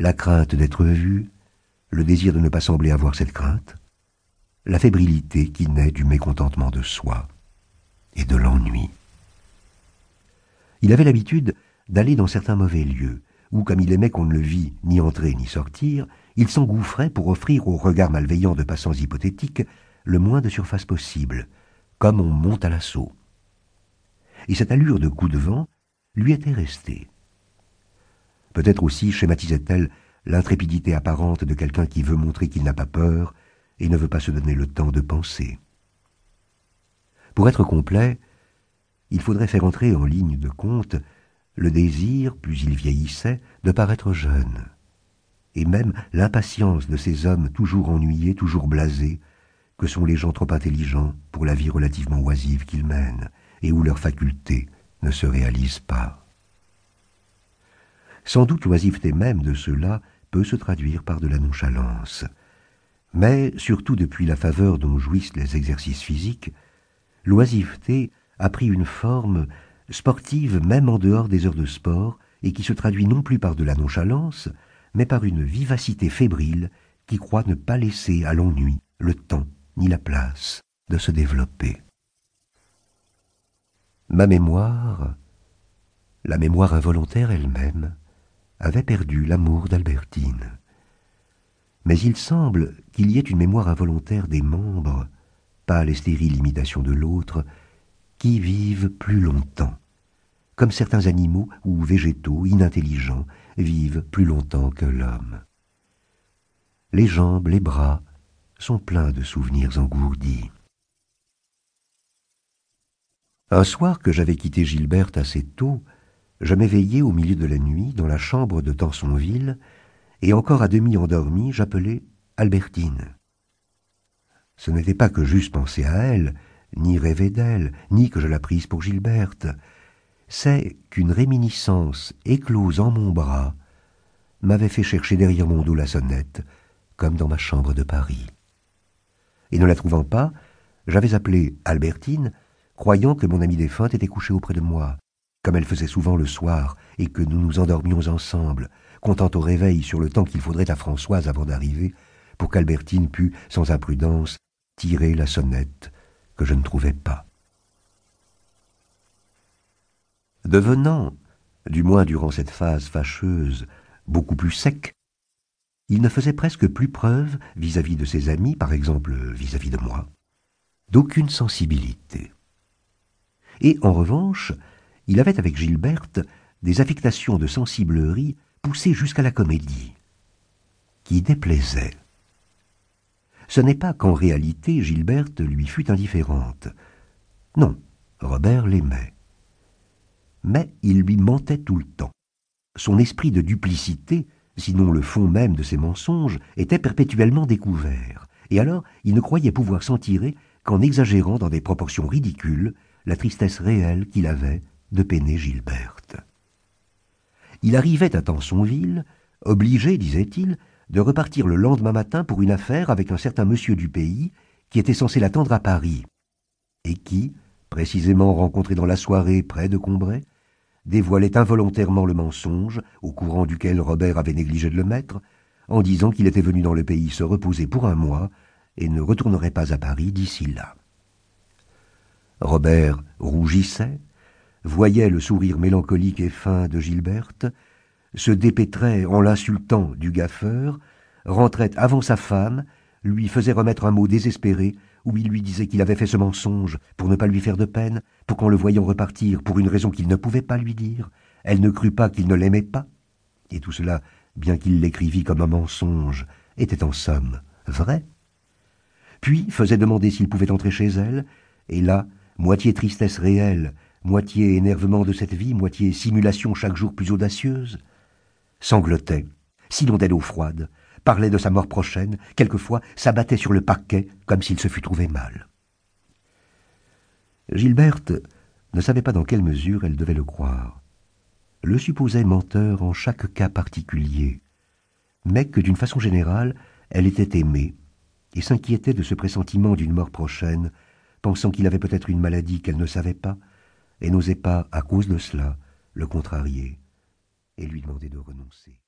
la crainte d'être vu, le désir de ne pas sembler avoir cette crainte, la fébrilité qui naît du mécontentement de soi et de l'ennui. Il avait l'habitude d'aller dans certains mauvais lieux, où, comme il aimait qu'on ne le vît ni entrer ni sortir, il s'engouffrait pour offrir aux regards malveillants de passants hypothétiques le moins de surface possible, comme on monte à l'assaut. Et cette allure de coup de vent lui était restée. Peut-être aussi schématisait-elle l'intrépidité apparente de quelqu'un qui veut montrer qu'il n'a pas peur et ne veut pas se donner le temps de penser. Pour être complet, il faudrait faire entrer en ligne de compte le désir, plus il vieillissait, de paraître jeune, et même l'impatience de ces hommes toujours ennuyés, toujours blasés, que sont les gens trop intelligents pour la vie relativement oisive qu'ils mènent, et où leurs facultés ne se réalisent pas. Sans doute l'oisiveté même de ceux-là peut se traduire par de la nonchalance, mais, surtout depuis la faveur dont jouissent les exercices physiques, l'oisiveté a pris une forme sportive même en dehors des heures de sport, et qui se traduit non plus par de la nonchalance, mais par une vivacité fébrile qui croit ne pas laisser à l'ennui le temps ni la place de se développer. Ma mémoire, la mémoire involontaire elle-même, avait perdu l'amour d'Albertine. Mais il semble qu'il y ait une mémoire involontaire des membres, pas les stériles imitations de l'autre, qui vivent plus longtemps, comme certains animaux ou végétaux inintelligents vivent plus longtemps que l'homme. Les jambes, les bras sont pleins de souvenirs engourdis. Un soir que j'avais quitté Gilberte assez tôt, je m'éveillai au milieu de la nuit dans la chambre de Tansonville, et encore à demi endormi, j'appelai Albertine. Ce n'était pas que j'eusse pensé à elle, ni rêvé d'elle, ni que je la prise pour Gilberte. C'est qu'une réminiscence éclose en mon bras m'avait fait chercher derrière mon dos la sonnette, comme dans ma chambre de Paris. Et ne la trouvant pas, j'avais appelé Albertine, croyant que mon amie défunte était couchée auprès de moi, comme elle faisait souvent le soir, et que nous nous endormions ensemble, comptant au réveil sur le temps qu'il faudrait à Françoise avant d'arriver, pour qu'Albertine pût, sans imprudence, tirer la sonnette que je ne trouvais pas. Devenant, du moins durant cette phase fâcheuse, beaucoup plus sec, il ne faisait presque plus preuve vis-à-vis de ses amis, par exemple vis-à-vis -vis de moi, d'aucune sensibilité. Et en revanche, il avait avec Gilberte des affectations de sensiblerie poussées jusqu'à la comédie, qui déplaisaient. Ce n'est pas qu'en réalité Gilberte lui fût indifférente. Non, Robert l'aimait. Mais il lui mentait tout le temps. Son esprit de duplicité, sinon le fond même de ses mensonges, était perpétuellement découvert, et alors il ne croyait pouvoir s'en tirer qu'en exagérant dans des proportions ridicules la tristesse réelle qu'il avait de peiner Gilberte. Il arrivait à Tansonville, obligé, disait-il, de repartir le lendemain matin pour une affaire avec un certain monsieur du pays qui était censé l'attendre à Paris, et qui, précisément rencontré dans la soirée près de Combray, dévoilait involontairement le mensonge au courant duquel Robert avait négligé de le mettre, en disant qu'il était venu dans le pays se reposer pour un mois et ne retournerait pas à Paris d'ici là. Robert rougissait, voyait le sourire mélancolique et fin de Gilberte, se dépêtrait en l'insultant du gaffeur, rentrait avant sa femme, lui faisait remettre un mot désespéré où il lui disait qu'il avait fait ce mensonge pour ne pas lui faire de peine, pour qu'en le voyant repartir pour une raison qu'il ne pouvait pas lui dire, elle ne crut pas qu'il ne l'aimait pas. Et tout cela, bien qu'il l'écrivît comme un mensonge, était en somme vrai. Puis faisait demander s'il pouvait entrer chez elle, et là, moitié tristesse réelle, moitié énervement de cette vie, moitié simulation chaque jour plus audacieuse, sanglotait, s'inondait d'eau froide, parlait de sa mort prochaine, quelquefois s'abattait sur le parquet comme s'il se fût trouvé mal. Gilberte ne savait pas dans quelle mesure elle devait le croire, le supposait menteur en chaque cas particulier, mais que d'une façon générale elle était aimée, et s'inquiétait de ce pressentiment d'une mort prochaine, pensant qu'il avait peut-être une maladie qu'elle ne savait pas, et n'osait pas, à cause de cela, le contrarier et lui demander de renoncer.